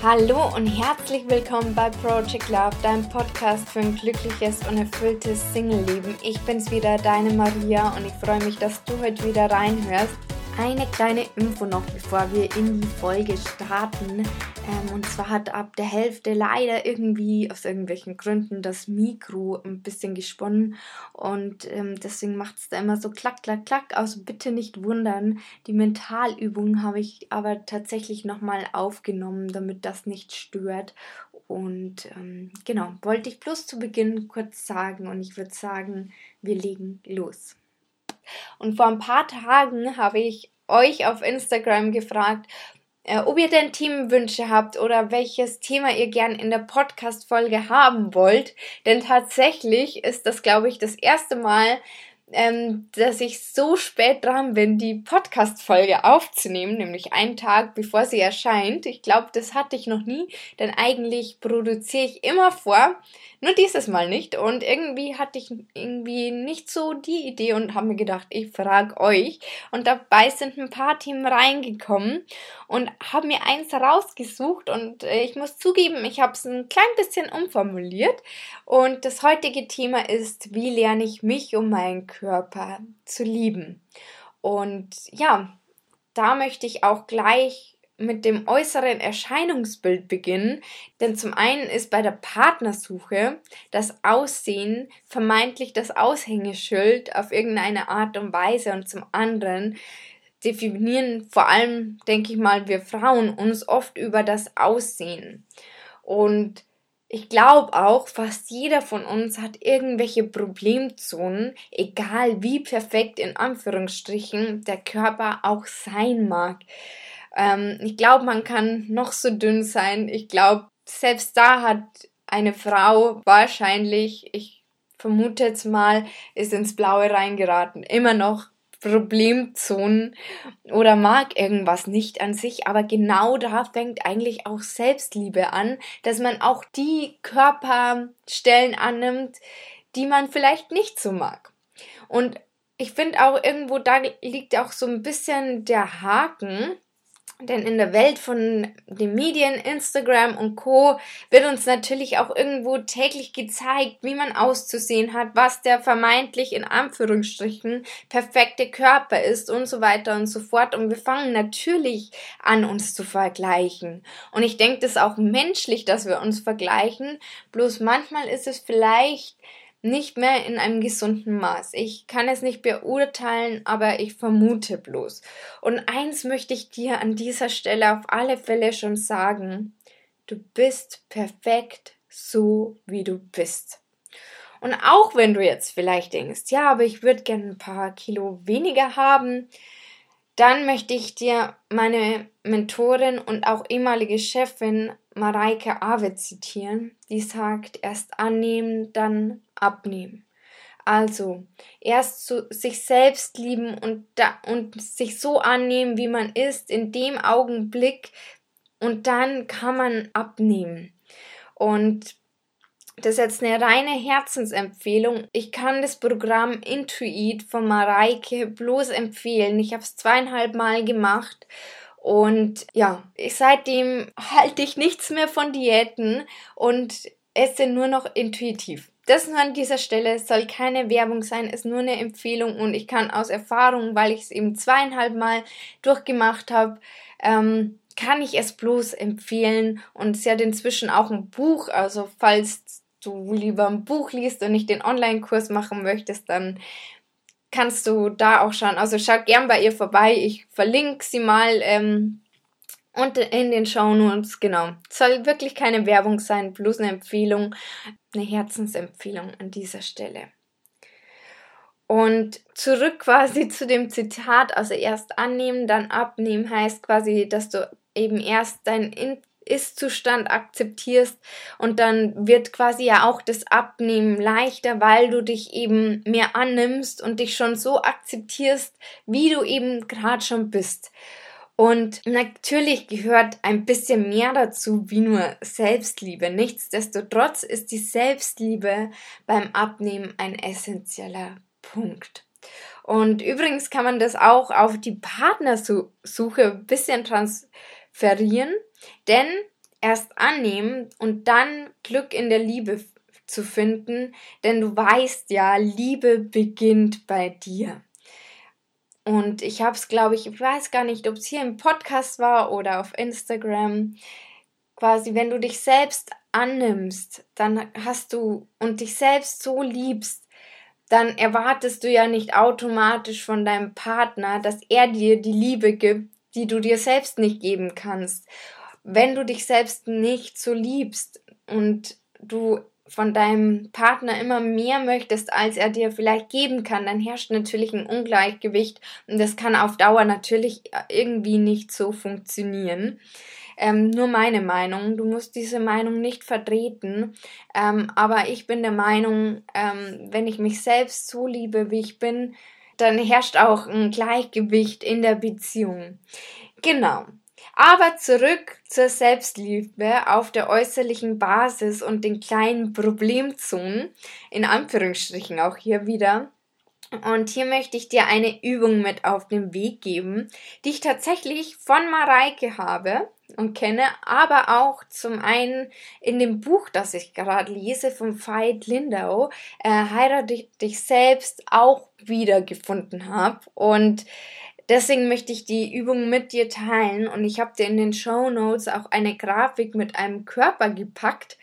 Hallo und herzlich willkommen bei Project Love, deinem Podcast für ein glückliches und erfülltes Single-Leben. Ich bin's wieder, deine Maria und ich freue mich, dass du heute wieder reinhörst. Eine kleine Info noch, bevor wir in die Folge starten. Ähm, und zwar hat ab der Hälfte leider irgendwie aus irgendwelchen Gründen das Mikro ein bisschen gesponnen. Und ähm, deswegen macht es da immer so klack, klack, klack. Also bitte nicht wundern. Die Mentalübung habe ich aber tatsächlich nochmal aufgenommen, damit das nicht stört. Und ähm, genau, wollte ich bloß zu Beginn kurz sagen. Und ich würde sagen, wir legen los. Und vor ein paar Tagen habe ich euch auf Instagram gefragt, äh, ob ihr denn Themenwünsche habt oder welches Thema ihr gern in der Podcast-Folge haben wollt. Denn tatsächlich ist das, glaube ich, das erste Mal, ähm, dass ich so spät dran bin, die Podcast-Folge aufzunehmen, nämlich einen Tag bevor sie erscheint. Ich glaube, das hatte ich noch nie, denn eigentlich produziere ich immer vor. Nur dieses Mal nicht. Und irgendwie hatte ich irgendwie nicht so die Idee und habe mir gedacht, ich frage euch. Und dabei sind ein paar Themen reingekommen und habe mir eins rausgesucht. Und äh, ich muss zugeben, ich habe es ein klein bisschen umformuliert. Und das heutige Thema ist, wie lerne ich mich um meinen Körper zu lieben? Und ja, da möchte ich auch gleich mit dem äußeren Erscheinungsbild beginnen, denn zum einen ist bei der Partnersuche das Aussehen vermeintlich das Aushängeschild auf irgendeine Art und Weise und zum anderen definieren vor allem, denke ich mal, wir Frauen uns oft über das Aussehen. Und ich glaube auch, fast jeder von uns hat irgendwelche Problemzonen, egal wie perfekt in Anführungsstrichen der Körper auch sein mag. Ähm, ich glaube, man kann noch so dünn sein. Ich glaube, selbst da hat eine Frau wahrscheinlich, ich vermute jetzt mal, ist ins Blaue reingeraten. Immer noch Problemzonen oder mag irgendwas nicht an sich, aber genau da fängt eigentlich auch Selbstliebe an, dass man auch die Körperstellen annimmt, die man vielleicht nicht so mag. Und ich finde auch irgendwo, da liegt auch so ein bisschen der Haken, denn in der Welt von den Medien, Instagram und Co. wird uns natürlich auch irgendwo täglich gezeigt, wie man auszusehen hat, was der vermeintlich in Anführungsstrichen perfekte Körper ist und so weiter und so fort. Und wir fangen natürlich an, uns zu vergleichen. Und ich denke, das ist auch menschlich, dass wir uns vergleichen. Bloß manchmal ist es vielleicht nicht mehr in einem gesunden Maß. Ich kann es nicht beurteilen, aber ich vermute bloß. Und eins möchte ich dir an dieser Stelle auf alle Fälle schon sagen. Du bist perfekt so, wie du bist. Und auch wenn du jetzt vielleicht denkst, ja, aber ich würde gerne ein paar Kilo weniger haben, dann möchte ich dir meine Mentorin und auch ehemalige Chefin Mareike Awe zitieren, die sagt, erst annehmen, dann abnehmen. Also, erst zu sich selbst lieben und, da, und sich so annehmen, wie man ist, in dem Augenblick, und dann kann man abnehmen. Und das ist jetzt eine reine Herzensempfehlung. Ich kann das Programm Intuit von Mareike bloß empfehlen. Ich habe es zweieinhalb Mal gemacht und ja, ich, seitdem halte ich nichts mehr von Diäten und esse nur noch intuitiv. Das nur an dieser Stelle soll keine Werbung sein, ist nur eine Empfehlung und ich kann aus Erfahrung, weil ich es eben zweieinhalb Mal durchgemacht habe, ähm, kann ich es bloß empfehlen und es hat inzwischen auch ein Buch, also falls du lieber ein Buch liest und nicht den Online-Kurs machen möchtest, dann kannst du da auch schauen. Also schau gern bei ihr vorbei. Ich verlinke sie mal ähm, und in den Show Notes. Genau. Soll wirklich keine Werbung sein, bloß eine Empfehlung, eine Herzensempfehlung an dieser Stelle. Und zurück quasi zu dem Zitat, also erst annehmen, dann abnehmen, heißt quasi, dass du eben erst dein ist-Zustand akzeptierst und dann wird quasi ja auch das Abnehmen leichter, weil du dich eben mehr annimmst und dich schon so akzeptierst, wie du eben gerade schon bist. Und natürlich gehört ein bisschen mehr dazu wie nur Selbstliebe. Nichtsdestotrotz ist die Selbstliebe beim Abnehmen ein essentieller Punkt. Und übrigens kann man das auch auf die Partnersuche ein bisschen transferieren denn erst annehmen und dann Glück in der Liebe zu finden, denn du weißt ja, Liebe beginnt bei dir. Und ich habe es, glaube ich, ich weiß gar nicht, ob es hier im Podcast war oder auf Instagram. Quasi, wenn du dich selbst annimmst, dann hast du und dich selbst so liebst, dann erwartest du ja nicht automatisch von deinem Partner, dass er dir die Liebe gibt, die du dir selbst nicht geben kannst. Wenn du dich selbst nicht so liebst und du von deinem Partner immer mehr möchtest, als er dir vielleicht geben kann, dann herrscht natürlich ein Ungleichgewicht und das kann auf Dauer natürlich irgendwie nicht so funktionieren. Ähm, nur meine Meinung. Du musst diese Meinung nicht vertreten. Ähm, aber ich bin der Meinung, ähm, wenn ich mich selbst so liebe, wie ich bin, dann herrscht auch ein Gleichgewicht in der Beziehung. Genau. Aber zurück zur Selbstliebe auf der äußerlichen Basis und den kleinen Problemzonen, in Anführungsstrichen auch hier wieder. Und hier möchte ich dir eine Übung mit auf den Weg geben, die ich tatsächlich von Mareike habe und kenne, aber auch zum einen in dem Buch, das ich gerade lese, von Veit Lindau, äh, Heirate dich selbst auch wiedergefunden habe. Und deswegen möchte ich die Übung mit dir teilen und ich habe dir in den Show Notes auch eine Grafik mit einem Körper gepackt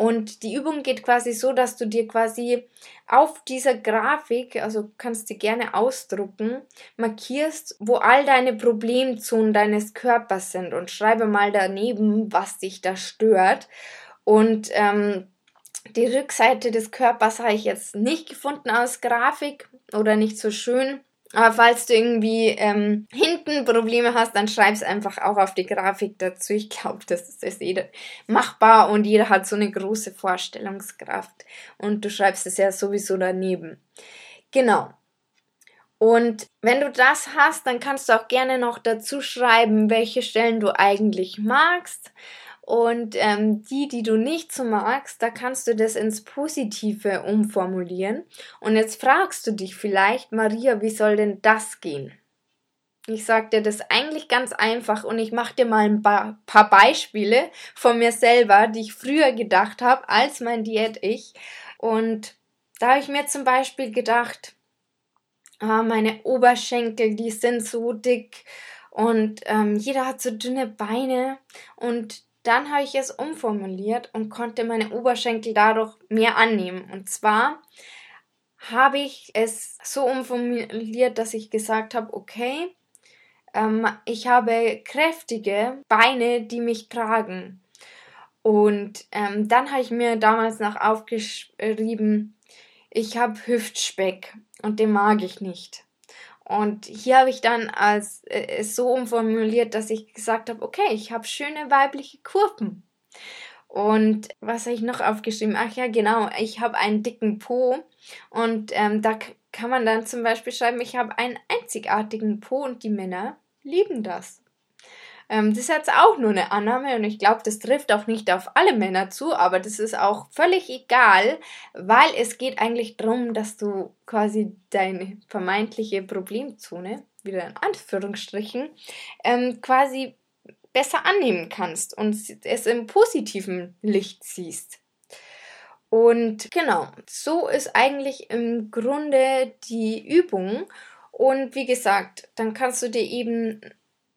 und die Übung geht quasi so, dass du dir quasi auf dieser Grafik, also kannst du gerne ausdrucken, markierst, wo all deine Problemzonen deines Körpers sind und schreibe mal daneben, was dich da stört. Und ähm, die Rückseite des Körpers habe ich jetzt nicht gefunden als Grafik oder nicht so schön. Aber falls du irgendwie ähm, hinten Probleme hast, dann schreib es einfach auch auf die Grafik dazu. Ich glaube, das ist, ist jeder machbar und jeder hat so eine große Vorstellungskraft. Und du schreibst es ja sowieso daneben. Genau. Und wenn du das hast, dann kannst du auch gerne noch dazu schreiben, welche Stellen du eigentlich magst und ähm, die, die du nicht so magst, da kannst du das ins Positive umformulieren. Und jetzt fragst du dich vielleicht, Maria, wie soll denn das gehen? Ich sag dir das eigentlich ganz einfach und ich mache dir mal ein paar Beispiele von mir selber, die ich früher gedacht habe als mein Diät-Ich. Und da habe ich mir zum Beispiel gedacht, ah, meine Oberschenkel, die sind so dick und ähm, jeder hat so dünne Beine und dann habe ich es umformuliert und konnte meine Oberschenkel dadurch mehr annehmen. Und zwar habe ich es so umformuliert, dass ich gesagt habe, okay, ähm, ich habe kräftige Beine, die mich tragen. Und ähm, dann habe ich mir damals noch aufgeschrieben, ich habe Hüftspeck und den mag ich nicht. Und hier habe ich dann als äh, es so umformuliert, dass ich gesagt habe, okay, ich habe schöne weibliche Kurven. Und was habe ich noch aufgeschrieben? Ach ja, genau, ich habe einen dicken Po. Und ähm, da kann man dann zum Beispiel schreiben, ich habe einen einzigartigen Po und die Männer lieben das. Ähm, das ist jetzt auch nur eine Annahme und ich glaube, das trifft auch nicht auf alle Männer zu, aber das ist auch völlig egal, weil es geht eigentlich darum, dass du quasi deine vermeintliche Problemzone, wieder in Anführungsstrichen, ähm, quasi besser annehmen kannst und es im positiven Licht siehst. Und genau, so ist eigentlich im Grunde die Übung. Und wie gesagt, dann kannst du dir eben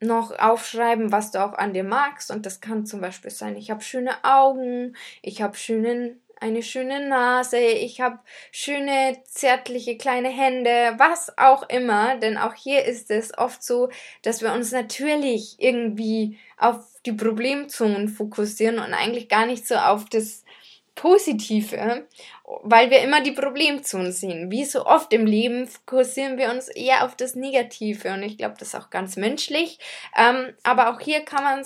noch aufschreiben, was du auch an dir magst. Und das kann zum Beispiel sein, ich habe schöne Augen, ich habe schönen, eine schöne Nase, ich habe schöne, zärtliche kleine Hände, was auch immer. Denn auch hier ist es oft so, dass wir uns natürlich irgendwie auf die Problemzonen fokussieren und eigentlich gar nicht so auf das Positive, weil wir immer die Problemzonen sehen. Wie so oft im Leben fokussieren wir uns eher auf das Negative und ich glaube, das ist auch ganz menschlich. Ähm, aber auch hier kann man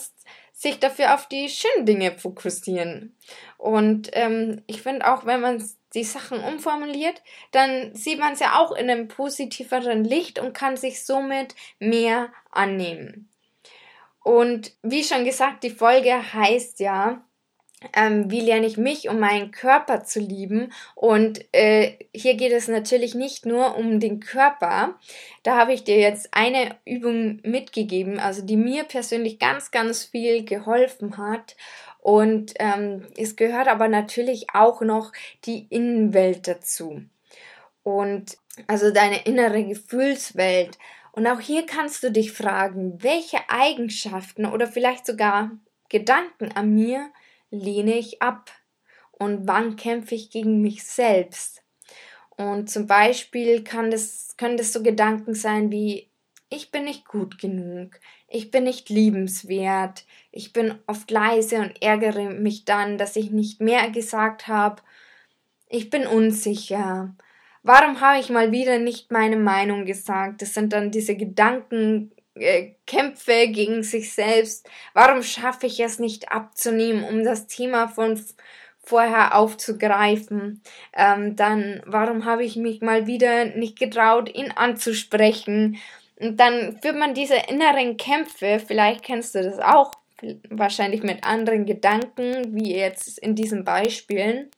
sich dafür auf die schönen Dinge fokussieren. Und ähm, ich finde auch, wenn man die Sachen umformuliert, dann sieht man es ja auch in einem positiveren Licht und kann sich somit mehr annehmen. Und wie schon gesagt, die Folge heißt ja, ähm, wie lerne ich mich, um meinen Körper zu lieben. Und äh, hier geht es natürlich nicht nur um den Körper. Da habe ich dir jetzt eine Übung mitgegeben, also die mir persönlich ganz, ganz viel geholfen hat. Und ähm, es gehört aber natürlich auch noch die Innenwelt dazu. Und also deine innere Gefühlswelt. Und auch hier kannst du dich fragen, welche Eigenschaften oder vielleicht sogar Gedanken an mir lehne ich ab? Und wann kämpfe ich gegen mich selbst? Und zum Beispiel kann das, können das so Gedanken sein wie, ich bin nicht gut genug, ich bin nicht liebenswert, ich bin oft leise und ärgere mich dann, dass ich nicht mehr gesagt habe, ich bin unsicher, warum habe ich mal wieder nicht meine Meinung gesagt? Das sind dann diese Gedanken, äh, Kämpfe gegen sich selbst. Warum schaffe ich es nicht abzunehmen, um das Thema von vorher aufzugreifen? Ähm, dann, warum habe ich mich mal wieder nicht getraut, ihn anzusprechen? Und dann führt man diese inneren Kämpfe, vielleicht kennst du das auch, wahrscheinlich mit anderen Gedanken, wie jetzt in diesen Beispielen.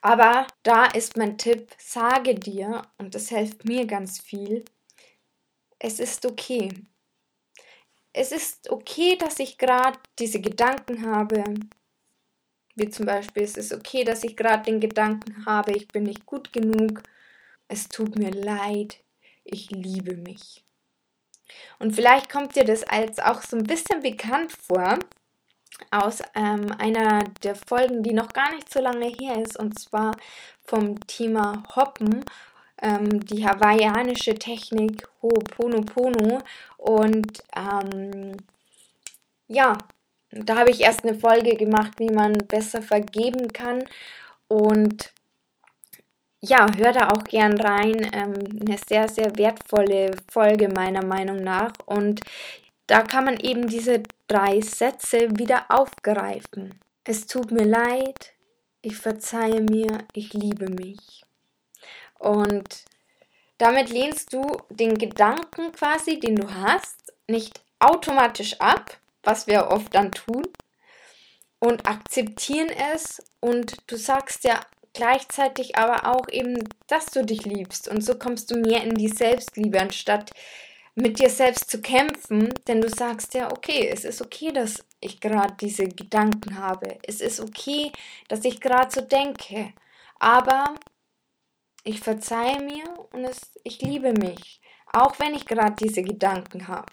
Aber da ist mein Tipp, sage dir, und das hilft mir ganz viel, es ist okay. Es ist okay, dass ich gerade diese Gedanken habe. Wie zum Beispiel, es ist okay, dass ich gerade den Gedanken habe, ich bin nicht gut genug. Es tut mir leid. Ich liebe mich. Und vielleicht kommt dir das als auch so ein bisschen bekannt vor aus ähm, einer der Folgen, die noch gar nicht so lange her ist, und zwar vom Thema Hoppen ähm, die hawaiianische Technik Ho'oponopono und ähm, ja, da habe ich erst eine Folge gemacht, wie man besser vergeben kann und ja, hör da auch gern rein. Ähm, eine sehr, sehr wertvolle Folge meiner Meinung nach. Und da kann man eben diese drei Sätze wieder aufgreifen. Es tut mir leid, ich verzeihe mir, ich liebe mich. Und damit lehnst du den Gedanken quasi, den du hast, nicht automatisch ab, was wir oft dann tun, und akzeptieren es und du sagst ja gleichzeitig aber auch eben, dass du dich liebst und so kommst du mehr in die Selbstliebe, anstatt mit dir selbst zu kämpfen, denn du sagst ja, okay, es ist okay, dass ich gerade diese Gedanken habe. Es ist okay, dass ich gerade so denke. Aber ich verzeihe mir und es, ich liebe mich, auch wenn ich gerade diese Gedanken habe.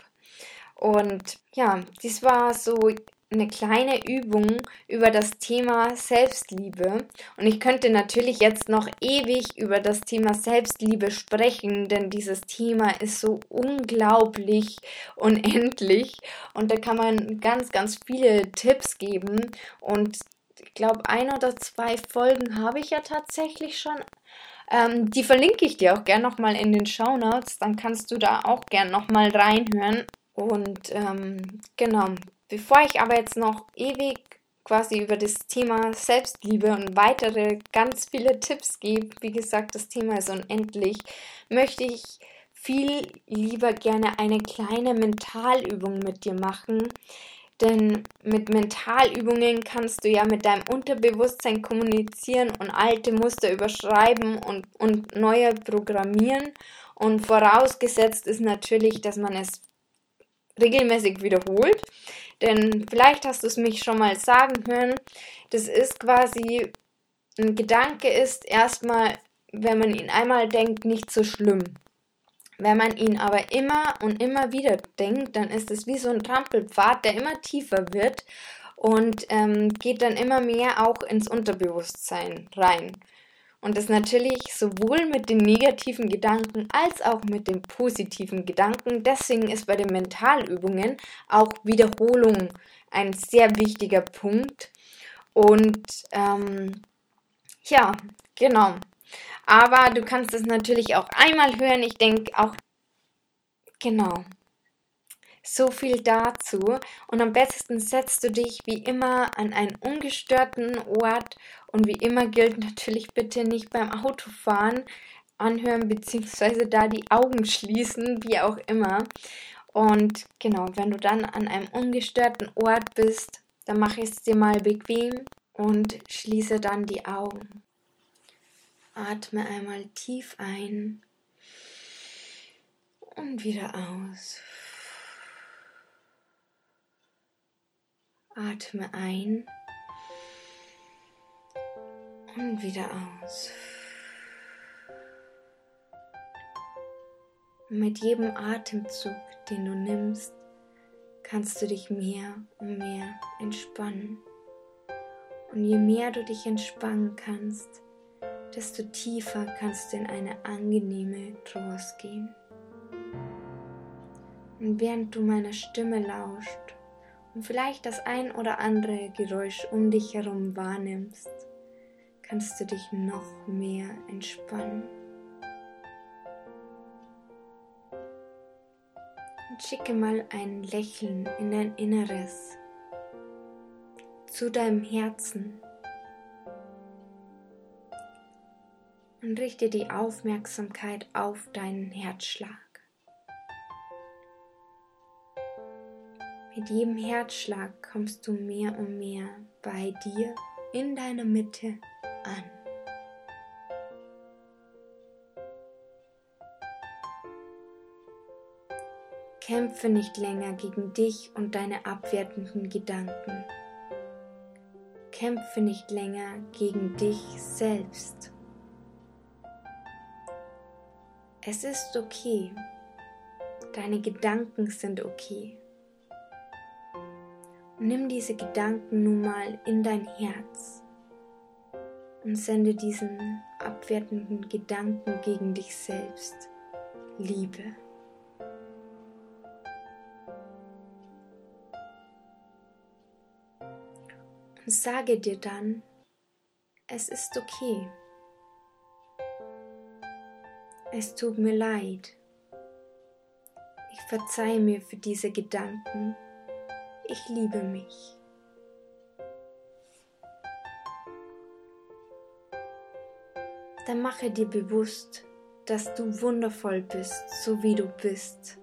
Und ja, dies war so eine kleine Übung über das Thema Selbstliebe. Und ich könnte natürlich jetzt noch ewig über das Thema Selbstliebe sprechen, denn dieses Thema ist so unglaublich unendlich. Und da kann man ganz, ganz viele Tipps geben. Und ich glaube, ein oder zwei Folgen habe ich ja tatsächlich schon ähm, die verlinke ich dir auch gern nochmal in den Show Notes. Dann kannst du da auch gern nochmal reinhören. Und ähm, genau, bevor ich aber jetzt noch ewig quasi über das Thema Selbstliebe und weitere ganz viele Tipps gebe, wie gesagt, das Thema ist unendlich, möchte ich viel lieber gerne eine kleine Mentalübung mit dir machen, denn mit Mentalübungen kannst du ja mit deinem Unterbewusstsein kommunizieren und alte Muster überschreiben und, und neue programmieren. Und vorausgesetzt ist natürlich, dass man es regelmäßig wiederholt. Denn vielleicht hast du es mich schon mal sagen hören. Das ist quasi, ein Gedanke ist erstmal, wenn man ihn einmal denkt, nicht so schlimm. Wenn man ihn aber immer und immer wieder denkt, dann ist es wie so ein Trampelpfad, der immer tiefer wird und ähm, geht dann immer mehr auch ins Unterbewusstsein rein. Und das natürlich sowohl mit den negativen Gedanken als auch mit den positiven Gedanken. Deswegen ist bei den Mentalübungen auch Wiederholung ein sehr wichtiger Punkt. Und ähm, ja, genau. Aber du kannst es natürlich auch einmal hören. Ich denke auch, genau. So viel dazu. Und am besten setzt du dich wie immer an einen ungestörten Ort. Und wie immer gilt natürlich bitte nicht beim Autofahren anhören bzw. da die Augen schließen, wie auch immer. Und genau, wenn du dann an einem ungestörten Ort bist, Dann mache es dir mal bequem und schließe dann die Augen. Atme einmal tief ein und wieder aus. Atme ein und wieder aus. mit jedem Atemzug, den du nimmst, kannst du dich mehr und mehr entspannen. Und je mehr du dich entspannen kannst, desto tiefer kannst du in eine angenehme Trance gehen. Und während du meiner Stimme lauscht und vielleicht das ein oder andere Geräusch um dich herum wahrnimmst, kannst du dich noch mehr entspannen. Und schicke mal ein Lächeln in dein Inneres, zu deinem Herzen und richte die Aufmerksamkeit auf deinen Herzschlag. Mit jedem Herzschlag kommst du mehr und mehr bei dir in deiner Mitte an. Kämpfe nicht länger gegen dich und deine abwertenden Gedanken. Kämpfe nicht länger gegen dich selbst. Es ist okay. Deine Gedanken sind okay. Nimm diese Gedanken nun mal in dein Herz und sende diesen abwertenden Gedanken gegen dich selbst Liebe. und sage dir dann, es ist okay. Es tut mir leid. Ich verzeihe mir für diese Gedanken. Ich liebe mich. Dann mache dir bewusst, dass du wundervoll bist, so wie du bist.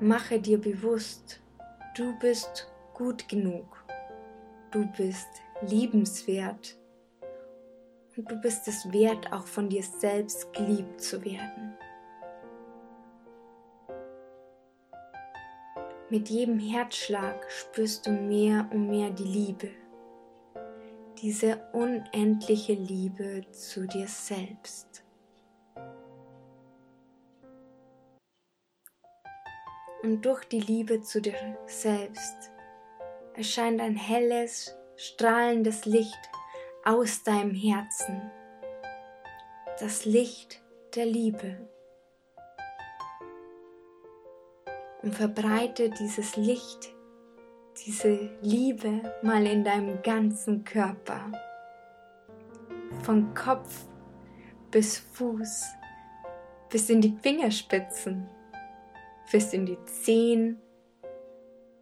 Mache dir bewusst, du bist gut genug. Du bist liebenswert. Und du bist es wert, auch von dir selbst geliebt zu werden. Mit jedem Herzschlag spürst du mehr und mehr die Liebe, diese unendliche Liebe zu dir selbst. Und durch die Liebe zu dir selbst erscheint ein helles, strahlendes Licht aus deinem Herzen. Das Licht der Liebe. Und verbreite dieses Licht, diese Liebe mal in deinem ganzen Körper. Von Kopf bis Fuß, bis in die Fingerspitzen, bis in die Zehen,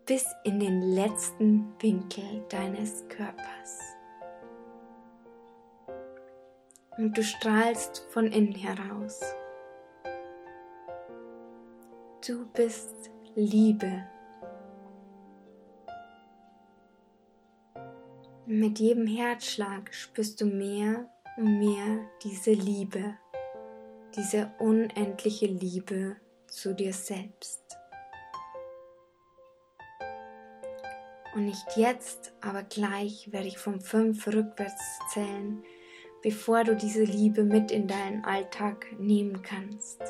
bis in den letzten Winkel deines Körpers. Und du strahlst von innen heraus. Du bist Liebe. Mit jedem Herzschlag spürst du mehr und mehr diese Liebe, diese unendliche Liebe zu dir selbst. Und nicht jetzt, aber gleich werde ich von fünf rückwärts zählen, bevor du diese Liebe mit in deinen Alltag nehmen kannst.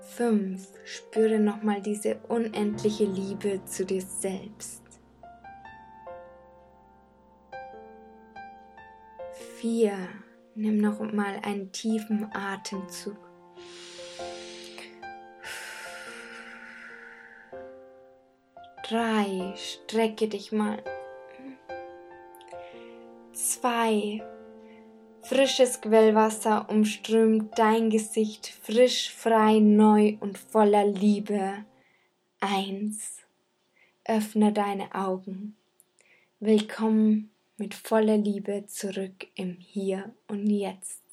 Fünf, spüre nochmal diese unendliche Liebe zu dir selbst. Vier, nimm noch mal einen tiefen Atemzug. Drei, strecke dich mal. Zwei, frisches Quellwasser umströmt dein Gesicht frisch, frei, neu und voller Liebe. Eins, öffne deine Augen. Willkommen mit voller Liebe zurück im Hier und Jetzt.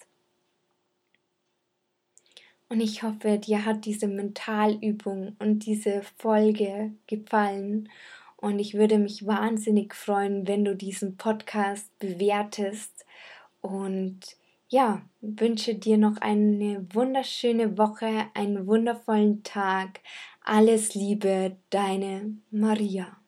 Und ich hoffe, dir hat diese Mentalübung und diese Folge gefallen. Und ich würde mich wahnsinnig freuen, wenn du diesen Podcast bewertest. Und ja, wünsche dir noch eine wunderschöne Woche, einen wundervollen Tag. Alles Liebe, deine Maria.